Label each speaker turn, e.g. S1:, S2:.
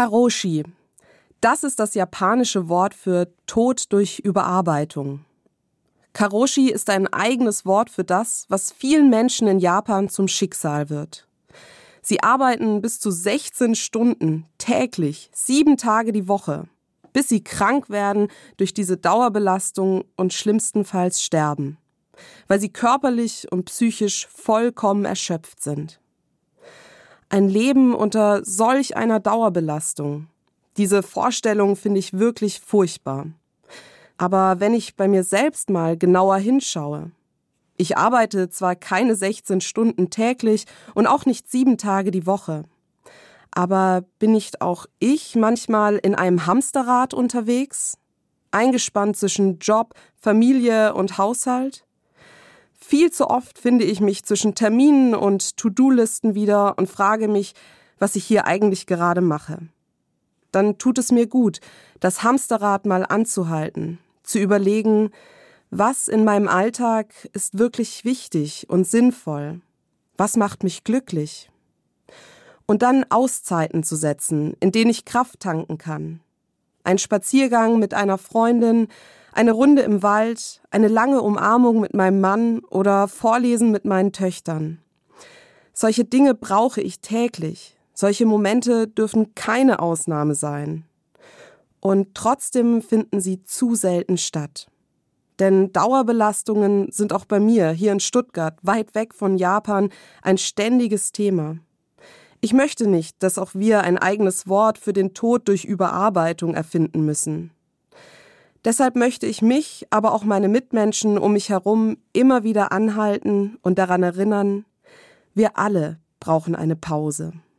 S1: Karoshi. Das ist das japanische Wort für Tod durch Überarbeitung. Karoshi ist ein eigenes Wort für das, was vielen Menschen in Japan zum Schicksal wird. Sie arbeiten bis zu 16 Stunden täglich, sieben Tage die Woche, bis sie krank werden durch diese Dauerbelastung und schlimmstenfalls sterben, weil sie körperlich und psychisch vollkommen erschöpft sind. Ein Leben unter solch einer Dauerbelastung. Diese Vorstellung finde ich wirklich furchtbar. Aber wenn ich bei mir selbst mal genauer hinschaue, ich arbeite zwar keine 16 Stunden täglich und auch nicht sieben Tage die Woche, aber bin nicht auch ich manchmal in einem Hamsterrad unterwegs? Eingespannt zwischen Job, Familie und Haushalt? Viel zu oft finde ich mich zwischen Terminen und To-Do-Listen wieder und frage mich, was ich hier eigentlich gerade mache. Dann tut es mir gut, das Hamsterrad mal anzuhalten, zu überlegen, was in meinem Alltag ist wirklich wichtig und sinnvoll? Was macht mich glücklich? Und dann Auszeiten zu setzen, in denen ich Kraft tanken kann. Ein Spaziergang mit einer Freundin, eine Runde im Wald, eine lange Umarmung mit meinem Mann oder Vorlesen mit meinen Töchtern. Solche Dinge brauche ich täglich. Solche Momente dürfen keine Ausnahme sein. Und trotzdem finden sie zu selten statt. Denn Dauerbelastungen sind auch bei mir hier in Stuttgart, weit weg von Japan, ein ständiges Thema. Ich möchte nicht, dass auch wir ein eigenes Wort für den Tod durch Überarbeitung erfinden müssen. Deshalb möchte ich mich, aber auch meine Mitmenschen um mich herum immer wieder anhalten und daran erinnern, wir alle brauchen eine Pause.